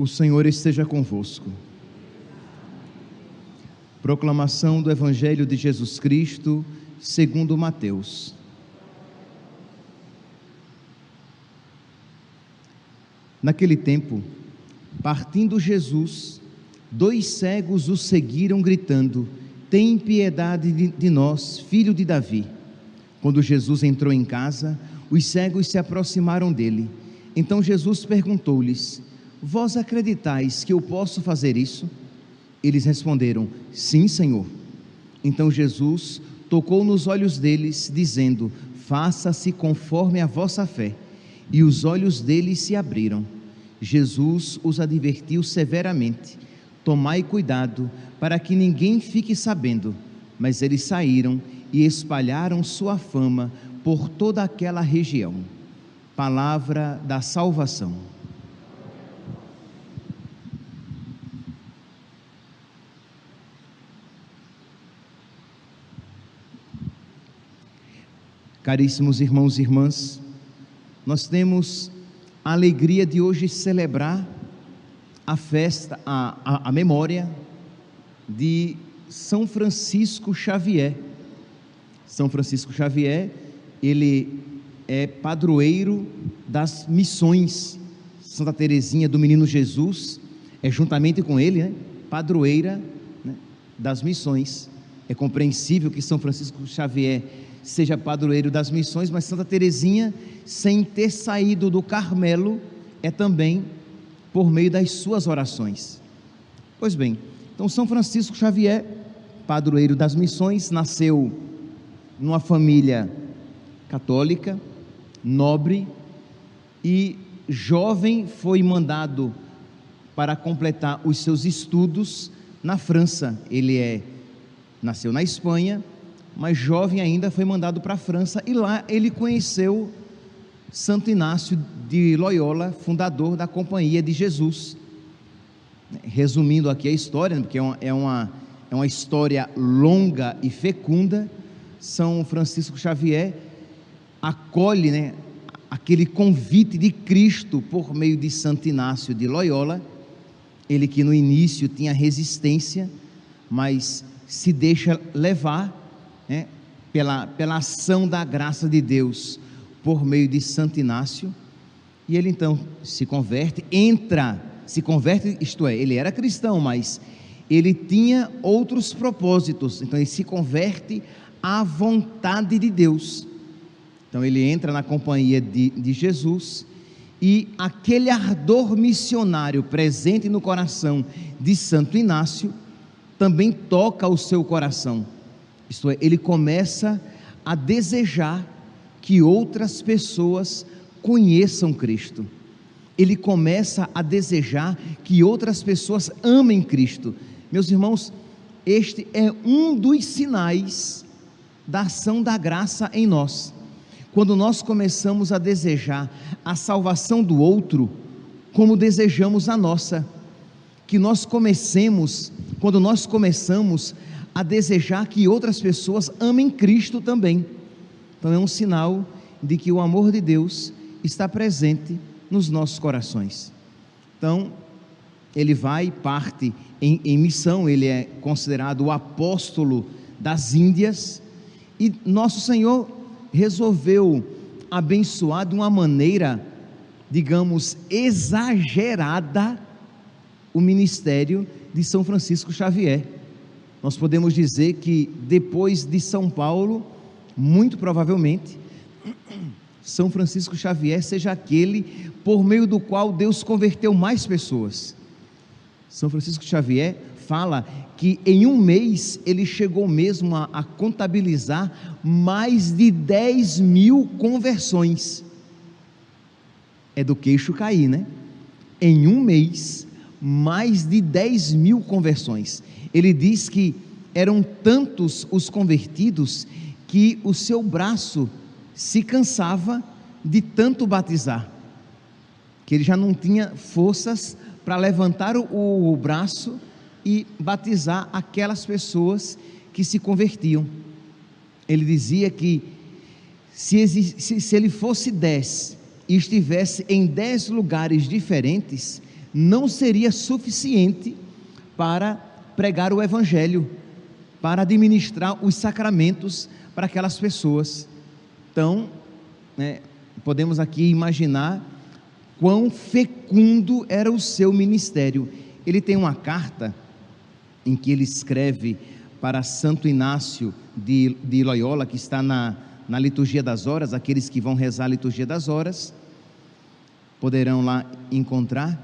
O Senhor esteja convosco. Proclamação do Evangelho de Jesus Cristo, segundo Mateus. Naquele tempo, partindo Jesus, dois cegos o seguiram gritando: Tem piedade de nós, filho de Davi. Quando Jesus entrou em casa, os cegos se aproximaram dele. Então Jesus perguntou-lhes: Vós acreditais que eu posso fazer isso? Eles responderam: Sim, Senhor. Então Jesus tocou nos olhos deles, dizendo: Faça-se conforme a vossa fé. E os olhos deles se abriram. Jesus os advertiu severamente: Tomai cuidado para que ninguém fique sabendo. Mas eles saíram e espalharam sua fama por toda aquela região. Palavra da salvação. Caríssimos irmãos e irmãs, nós temos a alegria de hoje celebrar a festa, a, a, a memória de São Francisco Xavier. São Francisco Xavier, ele é padroeiro das missões. Santa Teresinha do Menino Jesus é juntamente com ele, né, padroeira né, das missões. É compreensível que São Francisco Xavier seja padroeiro das missões, mas Santa Teresinha, sem ter saído do Carmelo, é também por meio das suas orações. Pois bem, então São Francisco Xavier, padroeiro das missões, nasceu numa família católica, nobre, e jovem foi mandado para completar os seus estudos na França. Ele é nasceu na Espanha, mas jovem ainda foi mandado para a França e lá ele conheceu Santo Inácio de Loyola, fundador da Companhia de Jesus. Resumindo aqui a história, porque é uma, é uma, é uma história longa e fecunda, São Francisco Xavier acolhe né, aquele convite de Cristo por meio de Santo Inácio de Loyola, ele que no início tinha resistência, mas se deixa levar né, pela, pela ação da graça de Deus por meio de Santo Inácio, e ele então se converte, entra, se converte, isto é, ele era cristão, mas ele tinha outros propósitos, então ele se converte à vontade de Deus. Então ele entra na companhia de, de Jesus e aquele ardor missionário presente no coração de Santo Inácio também toca o seu coração. Isto é, ele começa a desejar que outras pessoas conheçam Cristo. Ele começa a desejar que outras pessoas amem Cristo. Meus irmãos, este é um dos sinais da ação da graça em nós. Quando nós começamos a desejar a salvação do outro, como desejamos a nossa, que nós comecemos, quando nós começamos a desejar que outras pessoas amem Cristo também. Então é um sinal de que o amor de Deus está presente nos nossos corações. Então, ele vai parte em, em missão, ele é considerado o apóstolo das Índias, e nosso Senhor resolveu abençoar de uma maneira, digamos, exagerada o ministério de São Francisco Xavier nós podemos dizer que depois de São Paulo, muito provavelmente, São Francisco Xavier seja aquele por meio do qual Deus converteu mais pessoas. São Francisco Xavier fala que em um mês ele chegou mesmo a, a contabilizar mais de 10 mil conversões. É do queixo cair, né? Em um mês, mais de 10 mil conversões. Ele diz que eram tantos os convertidos que o seu braço se cansava de tanto batizar, que ele já não tinha forças para levantar o, o braço e batizar aquelas pessoas que se convertiam. Ele dizia que se, se, se ele fosse dez e estivesse em dez lugares diferentes, não seria suficiente para pregar o Evangelho, para administrar os sacramentos para aquelas pessoas. Então, né, podemos aqui imaginar quão fecundo era o seu ministério. Ele tem uma carta em que ele escreve para Santo Inácio de, de Loyola, que está na, na liturgia das horas, aqueles que vão rezar a liturgia das horas poderão lá encontrar.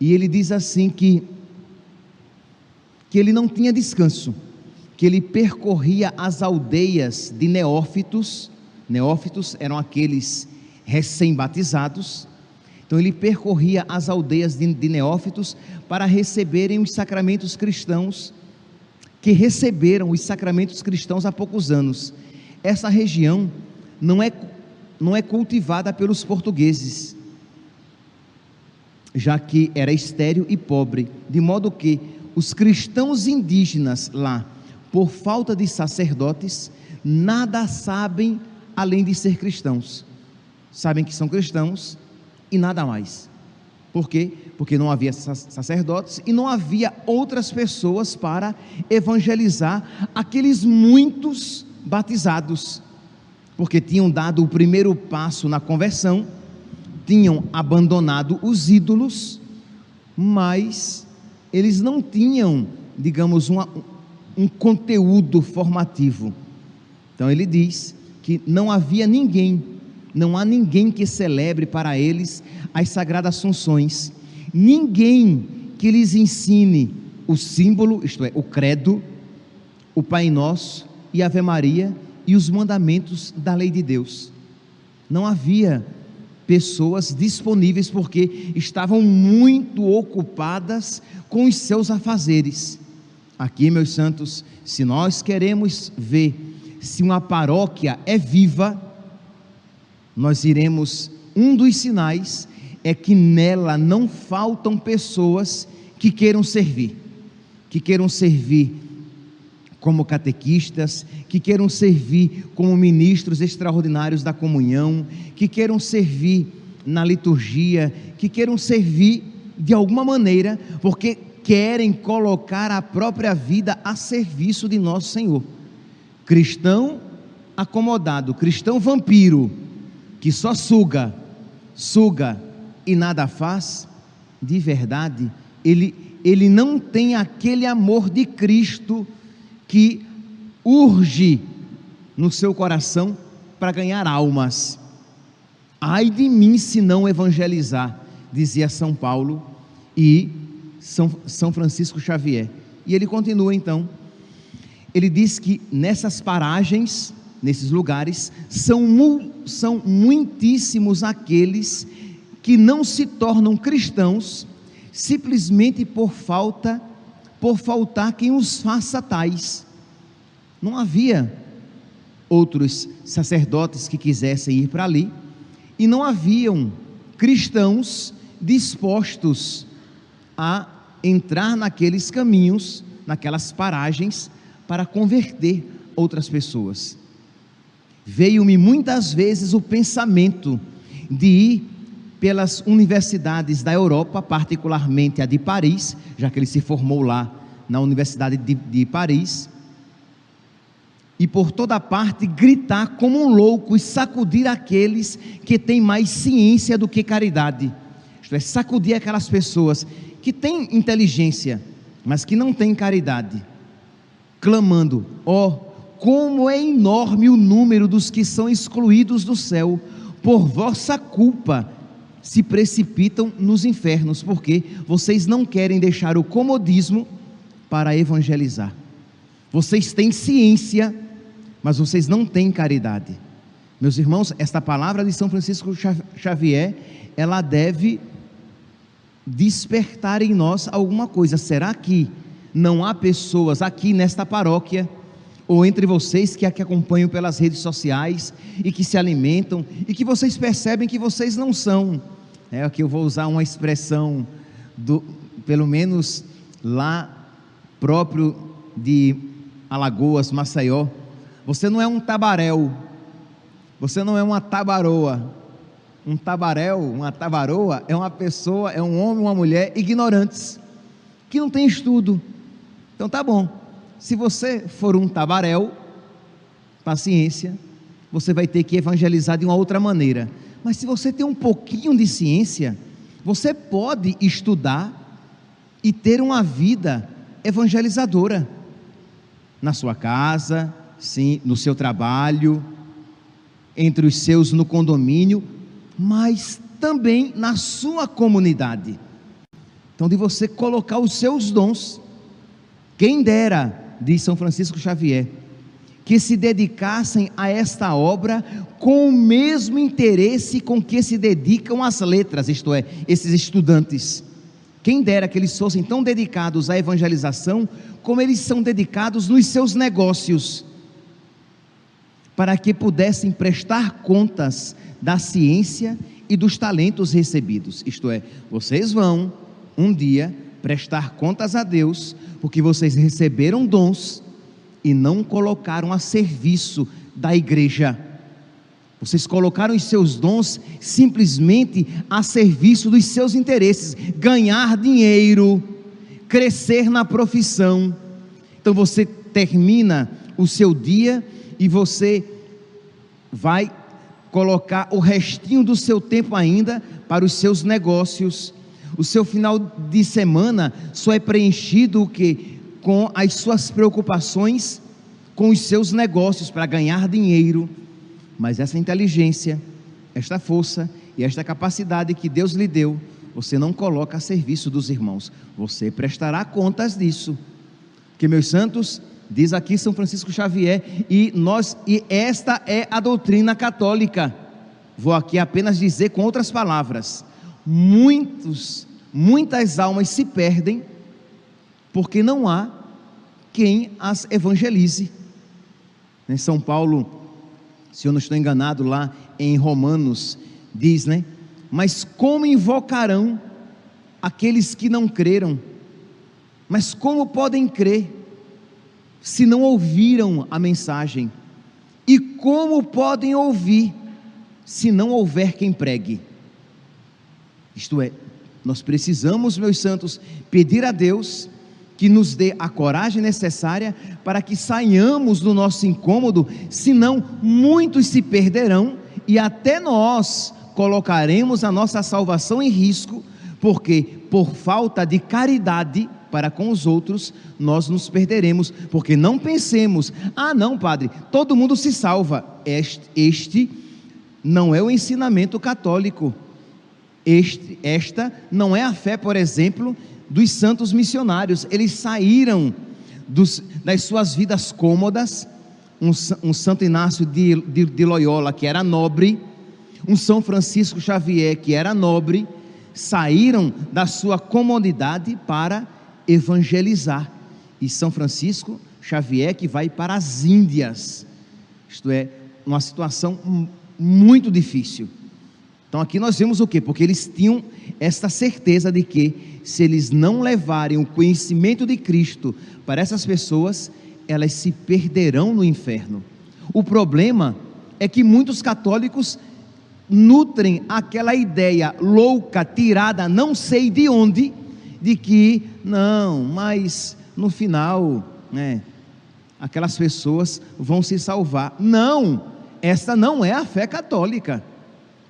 E ele diz assim que que ele não tinha descanso, que ele percorria as aldeias de neófitos. Neófitos eram aqueles recém-batizados. Então ele percorria as aldeias de, de neófitos para receberem os sacramentos cristãos que receberam os sacramentos cristãos há poucos anos. Essa região não é, não é cultivada pelos portugueses, já que era estéril e pobre, de modo que os cristãos indígenas lá, por falta de sacerdotes, nada sabem além de ser cristãos. Sabem que são cristãos e nada mais. Por quê? Porque não havia sacerdotes e não havia outras pessoas para evangelizar aqueles muitos batizados, porque tinham dado o primeiro passo na conversão, tinham abandonado os ídolos, mas eles não tinham, digamos, uma, um conteúdo formativo. Então ele diz que não havia ninguém não há ninguém que celebre para eles as sagradas funções, ninguém que lhes ensine o símbolo, isto é, o credo, o Pai Nosso e Ave Maria e os mandamentos da lei de Deus. Não havia pessoas disponíveis porque estavam muito ocupadas com os seus afazeres. Aqui, meus santos, se nós queremos ver se uma paróquia é viva, nós iremos, um dos sinais é que nela não faltam pessoas que queiram servir, que queiram servir como catequistas, que queiram servir como ministros extraordinários da comunhão, que queiram servir na liturgia, que queiram servir de alguma maneira, porque querem colocar a própria vida a serviço de nosso Senhor. Cristão acomodado, cristão vampiro, que só suga, suga e nada faz, de verdade, ele, ele não tem aquele amor de Cristo que urge no seu coração para ganhar almas. Ai de mim se não evangelizar, dizia São Paulo e São, São Francisco Xavier. E ele continua então. Ele diz que nessas paragens, nesses lugares, são, são muitíssimos aqueles que não se tornam cristãos simplesmente por falta, por faltar quem os faça tais. Não havia outros sacerdotes que quisessem ir para ali, e não haviam cristãos dispostos a entrar naqueles caminhos, naquelas paragens, para converter outras pessoas veio-me muitas vezes o pensamento de ir pelas universidades da Europa, particularmente a de Paris, já que ele se formou lá na Universidade de, de Paris, e por toda parte gritar como um louco e sacudir aqueles que têm mais ciência do que caridade. Isto é, sacudir aquelas pessoas que têm inteligência, mas que não têm caridade, clamando: ó, oh, como é enorme o número dos que são excluídos do céu, por vossa culpa se precipitam nos infernos, porque vocês não querem deixar o comodismo para evangelizar. Vocês têm ciência, mas vocês não têm caridade. Meus irmãos, esta palavra de São Francisco Xavier, ela deve despertar em nós alguma coisa. Será que não há pessoas aqui nesta paróquia ou entre vocês que aqui acompanham pelas redes sociais e que se alimentam e que vocês percebem que vocês não são. É aqui eu vou usar uma expressão do, pelo menos lá próprio de Alagoas, Maceió. Você não é um tabaréu. Você não é uma tabaroa. Um tabaréu, uma tabaroa, é uma pessoa, é um homem, uma mulher ignorantes, que não tem estudo. Então tá bom. Se você for um tabaréu, paciência, você vai ter que evangelizar de uma outra maneira. Mas se você tem um pouquinho de ciência, você pode estudar e ter uma vida evangelizadora na sua casa, sim, no seu trabalho, entre os seus no condomínio, mas também na sua comunidade. Então, de você colocar os seus dons. Quem dera, diz São Francisco Xavier, que se dedicassem a esta obra com o mesmo interesse com que se dedicam às letras, isto é, esses estudantes. Quem dera que eles fossem tão dedicados à evangelização como eles são dedicados nos seus negócios, para que pudessem prestar contas da ciência e dos talentos recebidos. Isto é, vocês vão um dia prestar contas a Deus, porque vocês receberam dons e não colocaram a serviço da igreja. Vocês colocaram os seus dons simplesmente a serviço dos seus interesses, ganhar dinheiro, crescer na profissão. Então você termina o seu dia e você vai colocar o restinho do seu tempo ainda para os seus negócios. O seu final de semana só é preenchido o com as suas preocupações com os seus negócios para ganhar dinheiro. Mas essa inteligência, esta força e esta capacidade que Deus lhe deu, você não coloca a serviço dos irmãos. Você prestará contas disso. Que meus santos, diz aqui São Francisco Xavier, e nós e esta é a doutrina católica. Vou aqui apenas dizer com outras palavras. Muitos, muitas almas se perdem porque não há quem as evangelize. Em São Paulo, se eu não estou enganado, lá em Romanos, diz, né? Mas como invocarão aqueles que não creram? Mas como podem crer se não ouviram a mensagem? E como podem ouvir se não houver quem pregue? Isto é, nós precisamos, meus santos, pedir a Deus que nos dê a coragem necessária para que saiamos do nosso incômodo, senão muitos se perderão e até nós colocaremos a nossa salvação em risco, porque por falta de caridade para com os outros, nós nos perderemos, porque não pensemos, ah, não, padre, todo mundo se salva. Este, este não é o ensinamento católico. Este, esta não é a fé, por exemplo, dos santos missionários. Eles saíram dos, das suas vidas cômodas. Um, um Santo Inácio de, de, de Loyola, que era nobre, um São Francisco Xavier, que era nobre, saíram da sua comodidade para evangelizar. E São Francisco Xavier, que vai para as Índias, isto é, uma situação muito difícil. Então aqui nós vemos o que? Porque eles tinham esta certeza de que se eles não levarem o conhecimento de Cristo para essas pessoas, elas se perderão no inferno. O problema é que muitos católicos nutrem aquela ideia louca, tirada, não sei de onde, de que não, mas no final, né, aquelas pessoas vão se salvar. Não, esta não é a fé católica.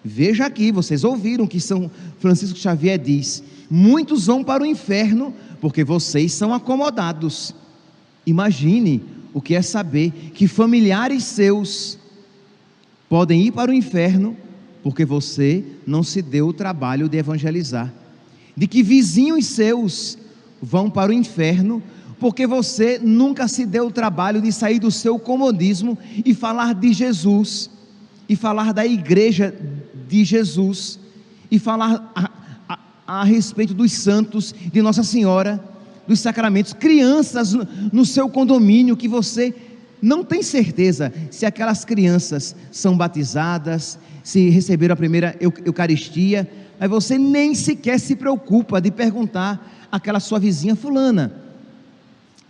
Veja aqui, vocês ouviram que São Francisco Xavier diz: muitos vão para o inferno porque vocês são acomodados. Imagine o que é saber que familiares seus podem ir para o inferno porque você não se deu o trabalho de evangelizar, de que vizinhos seus vão para o inferno porque você nunca se deu o trabalho de sair do seu comodismo e falar de Jesus e falar da igreja de Jesus e falar a, a, a respeito dos santos, de Nossa Senhora, dos sacramentos, crianças no, no seu condomínio que você não tem certeza se aquelas crianças são batizadas, se receberam a primeira Eucaristia, mas você nem sequer se preocupa de perguntar àquela sua vizinha fulana.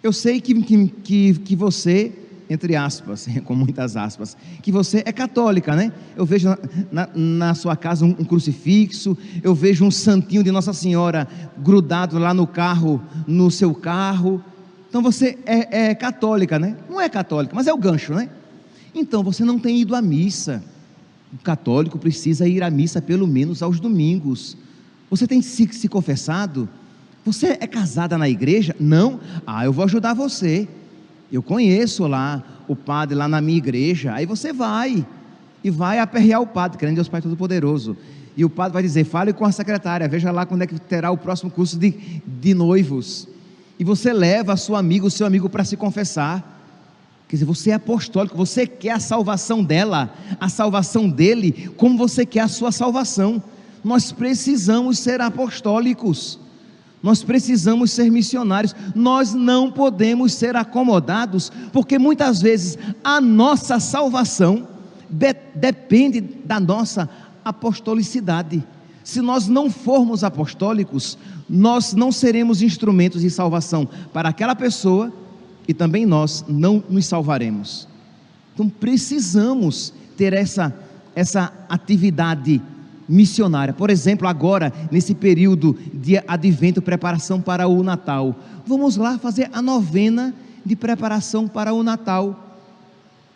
Eu sei que, que, que, que você entre aspas, com muitas aspas, que você é católica, né? Eu vejo na, na, sua casa um, um, crucifixo, eu vejo um santinho de Nossa Senhora grudado lá no carro, no seu carro. Então você é, é católica, né? Não é católica, mas é o gancho, né? Então você não tem ido à missa. O católico precisa ir à missa pelo menos aos domingos. Você tem se, se confessado? Você é casada na igreja? Não? Ah, eu vou ajudar você. Eu conheço lá o padre lá na minha igreja. Aí você vai e vai aperrear o padre, querendo Deus Pai Todo-Poderoso. E o padre vai dizer: fale com a secretária, veja lá quando é que terá o próximo curso de, de noivos. E você leva a sua amiga, o seu amigo para se confessar. Quer dizer, você é apostólico, você quer a salvação dela, a salvação dele, como você quer a sua salvação. Nós precisamos ser apostólicos. Nós precisamos ser missionários. Nós não podemos ser acomodados, porque muitas vezes a nossa salvação depende da nossa apostolicidade. Se nós não formos apostólicos, nós não seremos instrumentos de salvação para aquela pessoa e também nós não nos salvaremos. Então precisamos ter essa essa atividade missionária. Por exemplo, agora, nesse período de advento, preparação para o Natal, vamos lá fazer a novena de preparação para o Natal.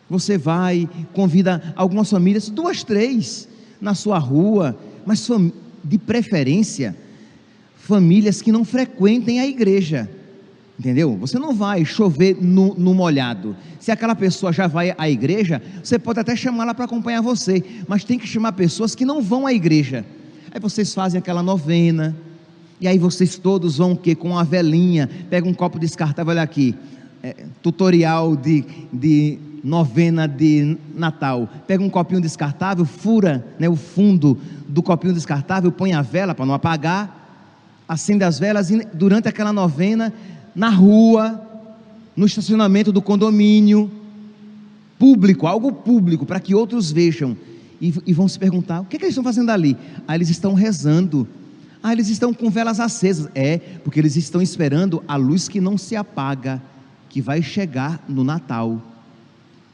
Você vai, convida algumas famílias, duas, três, na sua rua, mas de preferência, famílias que não frequentem a igreja Entendeu? Você não vai chover no, no, molhado. Se aquela pessoa já vai à igreja, você pode até chamá-la para acompanhar você, mas tem que chamar pessoas que não vão à igreja. Aí vocês fazem aquela novena, e aí vocês todos vão o quê? Com uma velinha, pega um copo descartável, olha aqui, é, tutorial de, de novena de Natal. Pega um copinho descartável, fura né, o fundo do copinho descartável, põe a vela para não apagar, acende as velas e durante aquela novena na rua, no estacionamento do condomínio, público, algo público, para que outros vejam e, e vão se perguntar: o que, é que eles estão fazendo ali? Ah, eles estão rezando. Ah, eles estão com velas acesas. É, porque eles estão esperando a luz que não se apaga, que vai chegar no Natal.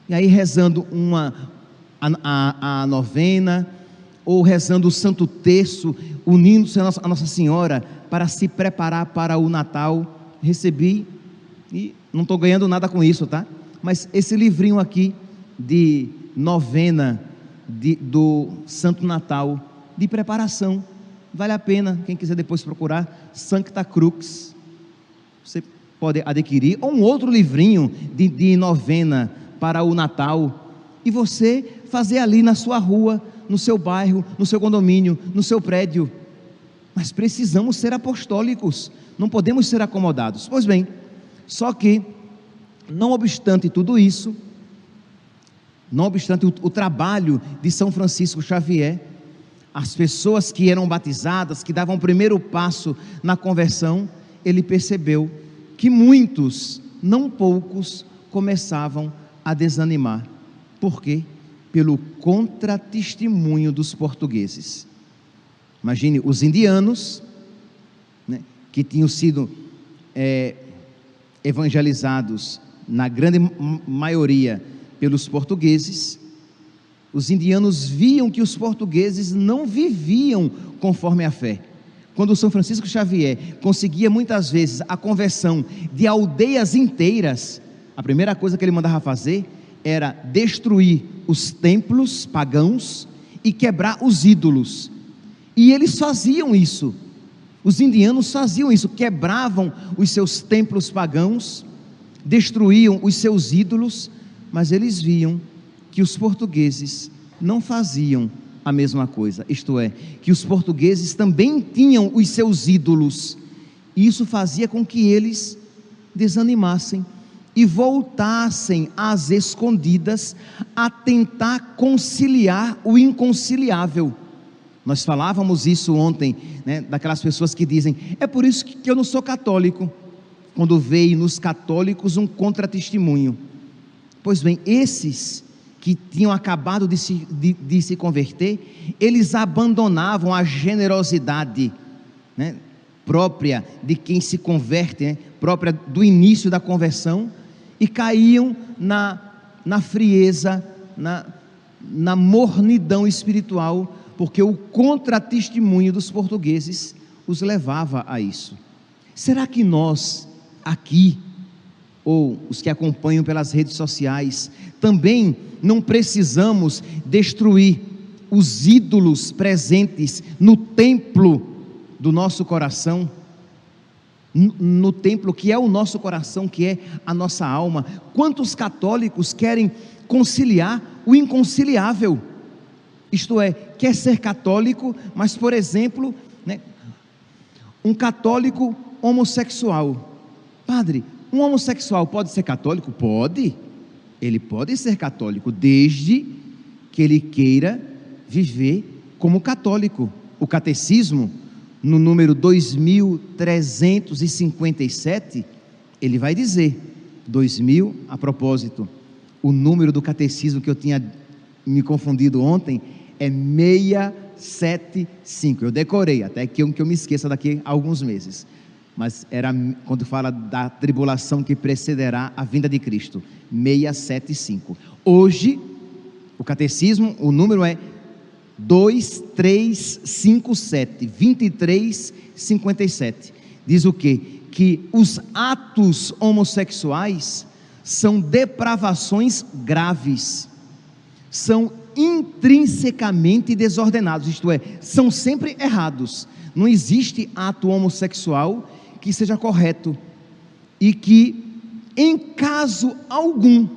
E aí, rezando uma, a, a, a novena, ou rezando o Santo Terço, unindo-se a Nossa, Senhora para se preparar para o Natal recebi e não estou ganhando nada com isso, tá? Mas esse livrinho aqui de novena de, do Santo Natal, de preparação, vale a pena, quem quiser depois procurar, Sancta Crux, você pode adquirir, ou um outro livrinho de, de novena para o Natal, e você fazer ali na sua rua, no seu bairro, no seu condomínio, no seu prédio. Mas precisamos ser apostólicos, não podemos ser acomodados. Pois bem, só que, não obstante tudo isso, não obstante o, o, trabalho de São Francisco Xavier, as pessoas que eram batizadas, que davam o primeiro passo na conversão, ele percebeu que muitos, não poucos, começavam a desanimar. Por quê? Pelo contratestemunho dos portugueses. Imagine os indianos que tinham sido é, evangelizados, na grande maioria, pelos portugueses, os indianos viam que os portugueses não viviam conforme a fé. Quando São Francisco Xavier conseguia muitas vezes a conversão de aldeias inteiras, a primeira coisa que ele mandava fazer era destruir os templos pagãos e quebrar os ídolos. E eles faziam isso. Os indianos faziam isso, quebravam os seus templos pagãos, destruíam os seus ídolos, mas eles viam que os portugueses não faziam a mesma coisa, isto é, que os portugueses também tinham os seus ídolos, e isso fazia com que eles desanimassem e voltassem às escondidas a tentar conciliar o inconciliável. Nós falávamos isso ontem, né, daquelas pessoas que dizem: é por isso que eu não sou católico, quando veio nos católicos um contratestemunho. Pois bem, esses que tinham acabado de se, de, de se converter, eles abandonavam a generosidade né, própria de quem se converte, né, própria do início da conversão, e caíam na, na frieza, na, na mornidão espiritual, porque o contratestemunho dos portugueses os levava a isso. Será que nós, aqui, ou os que acompanham pelas redes sociais, também não precisamos destruir os ídolos presentes no templo do nosso coração? no templo que é o nosso coração, que é a nossa alma. Quantos católicos querem conciliar o inconciliável? Isto é, quer ser católico, mas, por exemplo, né, um católico homossexual. Padre, um homossexual pode ser católico? Pode. Ele pode ser católico, desde que ele queira viver como católico. O catecismo no número 2357, ele vai dizer, 2000, a propósito, o número do catecismo que eu tinha me confundido ontem é 675. Eu decorei, até que eu, que eu me esqueça daqui a alguns meses. Mas era quando fala da tribulação que precederá a vinda de Cristo, 675. Hoje, o catecismo, o número é 2357, 2357. Diz o que? Que os atos homossexuais são depravações graves, são intrinsecamente desordenados, isto é, são sempre errados. Não existe ato homossexual que seja correto e que, em caso algum,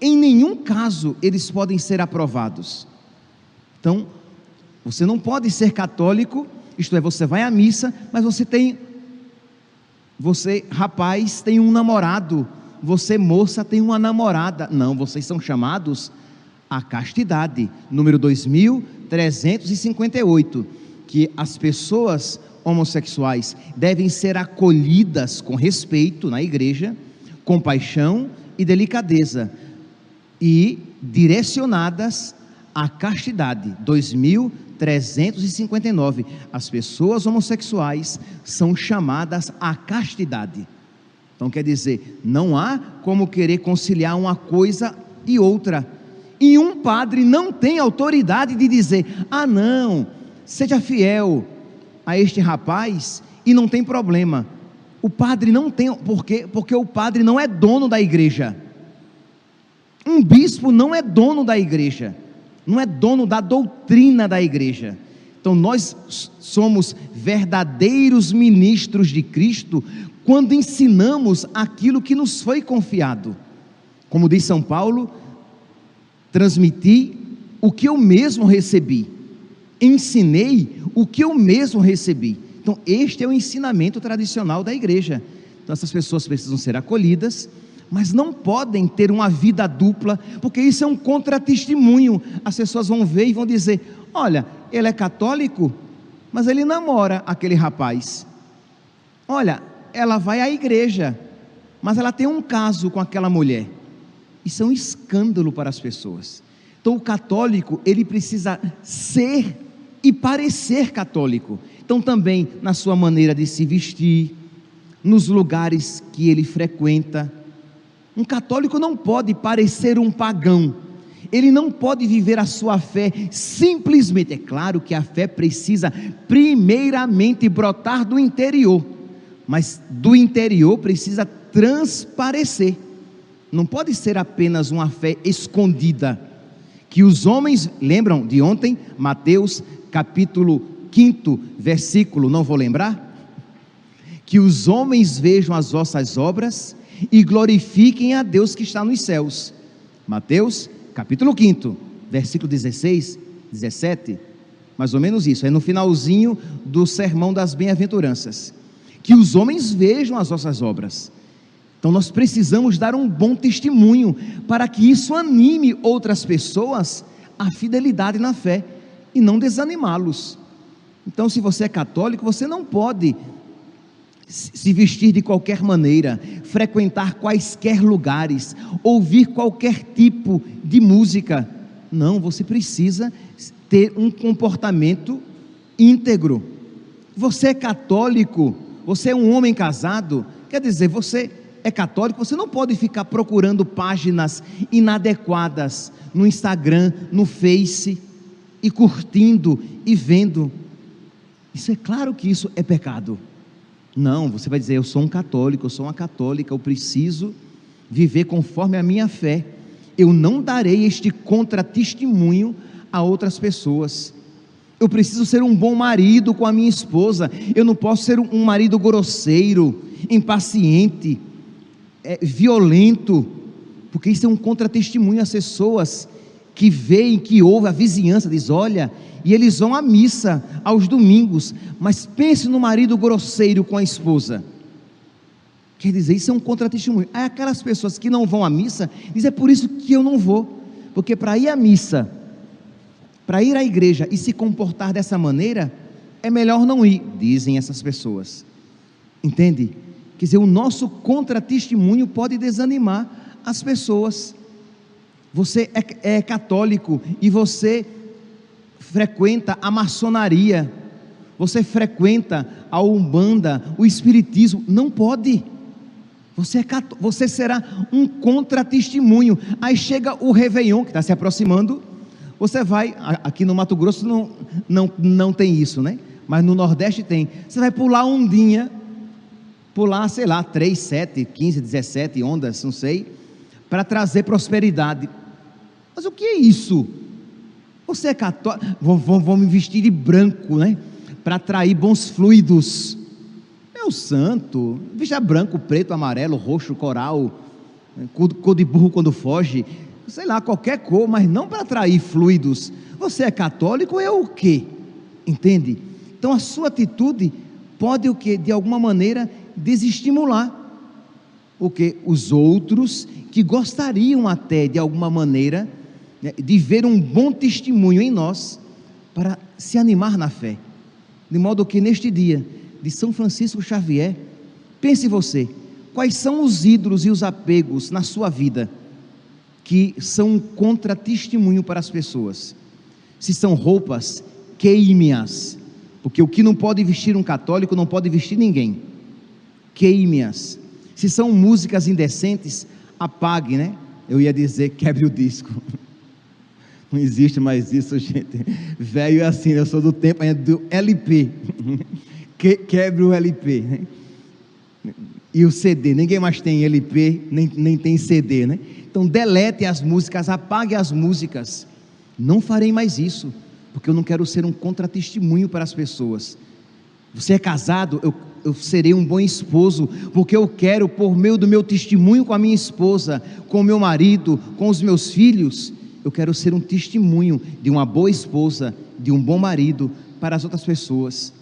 em nenhum caso, eles podem ser aprovados. Então, você não pode ser católico, isto é, você vai à missa, mas você tem, você, rapaz, tem um namorado, você, moça, tem uma namorada. Não, vocês são chamados à castidade. Número 2358, que as pessoas homossexuais devem ser acolhidas com respeito na igreja, compaixão e delicadeza e direcionadas à castidade. 2000 359. As pessoas homossexuais são chamadas à castidade. Então quer dizer, não há como querer conciliar uma coisa e outra. E um padre não tem autoridade de dizer: "Ah, não, seja fiel a este rapaz e não tem problema". O padre não tem, porque porque o padre não é dono da igreja. Um bispo não é dono da igreja não é dono da doutrina da igreja. Então nós somos verdadeiros ministros de Cristo quando ensinamos aquilo que nos foi confiado. Como diz São Paulo, transmiti o que eu mesmo recebi, ensinei o que eu mesmo recebi. Então, este é o ensinamento tradicional da igreja. Então, essas pessoas precisam ser acolhidas mas não podem ter uma vida dupla, porque isso é um contratestemunho. As pessoas vão ver e vão dizer: olha, ele é católico, mas ele namora aquele rapaz. Olha, ela vai à igreja, mas ela tem um caso com aquela mulher. Isso é um escândalo para as pessoas. Então, o católico, ele precisa ser e parecer católico. Então, também na sua maneira de se vestir, nos lugares que ele frequenta, um católico não pode parecer um pagão. Ele não pode viver a sua fé simplesmente. É claro que a fé precisa, primeiramente, brotar do interior, mas do interior precisa transparecer. Não pode ser apenas uma fé escondida. Que os homens, lembram de ontem, Mateus capítulo 5, versículo, não vou lembrar? Que os homens vejam as vossas obras e glorifiquem a Deus que está nos céus. Mateus, capítulo 5, versículo 16, 17, mais ou menos isso, é no finalzinho do sermão das bem-aventuranças. Que os homens vejam as nossas obras. Então nós precisamos dar um bom testemunho para que isso anime outras pessoas à fidelidade na fé e não desanimá-los. Então, se você é católico, você não pode se vestir de qualquer maneira, frequentar quaisquer lugares, ouvir qualquer tipo de música. Não, você precisa ter um comportamento íntegro. Você é católico, você é um homem casado, quer dizer, você é católico, você não pode ficar procurando páginas inadequadas no Instagram, no Face, e curtindo e vendo. Isso é claro que isso é pecado. Não, você vai dizer, eu sou um católico, eu sou uma católica, eu preciso viver conforme a minha fé. Eu não darei este contratestemunho a outras pessoas. Eu preciso ser um bom marido com a minha esposa. Eu não posso ser um marido grosseiro, impaciente, é, violento, porque isso é um contratestemunho às pessoas que veem, que ouvem, a vizinhança diz: olha, e eles vão à missa aos domingos, mas pense no marido grosseiro com a esposa. Quer dizer, isso é um contratestemunho. Aí aquelas pessoas que não vão à missa, dizem: é por isso que eu não vou, porque para ir à missa, para ir à igreja e se comportar dessa maneira, é melhor não ir, dizem essas pessoas. Entende? Quer dizer, o nosso contratestemunho pode desanimar as pessoas. Você é, é católico e você frequenta a maçonaria, você frequenta a umbanda, o espiritismo, não pode. Você, é, você será um contratestemunho. Aí chega o Réveillon, que está se aproximando. Você vai, aqui no Mato Grosso não, não, não tem isso, né? Mas no Nordeste tem. Você vai pular ondinha pular, sei lá, 3, 7, 15, 17 ondas, não sei, para trazer prosperidade. Mas o que é isso? Você é católico, vão, vão, vão me vestir de branco, né? Para atrair bons fluidos. Meu santo, vista branco, preto, amarelo, roxo, coral, cor de burro quando foge, sei lá, qualquer cor, mas não para atrair fluidos. Você é católico é o quê? Entende? Então a sua atitude pode o que? De alguma maneira desestimular o que os outros que gostariam até de alguma maneira né, de ver um bom testemunho em nós para se animar na fé. De modo que neste dia de São Francisco Xavier, pense você, quais são os ídolos e os apegos na sua vida que são um contra-testemunho para as pessoas? Se são roupas, queime-as, porque o que não pode vestir um católico não pode vestir ninguém queime-as. Se são músicas indecentes, apague, né? Eu ia dizer quebre o disco. Não existe mais isso, gente. Velho é assim, eu sou do tempo ainda do LP. Que, quebre o LP. Né? E o CD, ninguém mais tem LP, nem, nem tem CD, né? Então delete as músicas, apague as músicas. Não farei mais isso, porque eu não quero ser um contratestemunho para as pessoas. Você é casado, eu, eu serei um bom esposo, porque eu quero, por meio do meu testemunho com a minha esposa, com o meu marido, com os meus filhos, eu quero ser um testemunho de uma boa esposa, de um bom marido para as outras pessoas.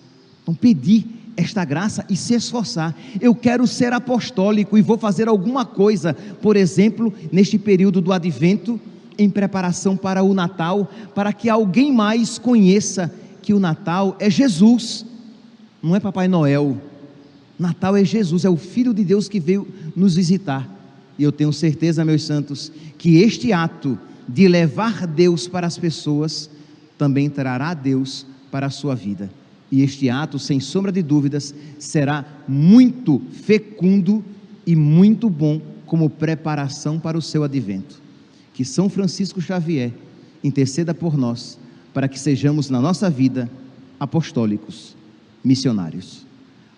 Então, pedir esta graça e se esforçar. Eu quero ser apostólico e vou fazer alguma coisa, por exemplo, neste período do advento, em preparação para o Natal, para que alguém mais conheça que o Natal é Jesus não é Papai Noel. Natal é Jesus, é o Filho de Deus que veio nos visitar. E eu tenho certeza, meus santos, que este ato de levar Deus para as pessoas também trará Deus para a sua vida. E este ato, sem sombra de dúvidas, será muito fecundo e muito bom como preparação para o seu advento. Que São Francisco Xavier interceda por nós, para que sejamos na nossa vida apostólicos missionários.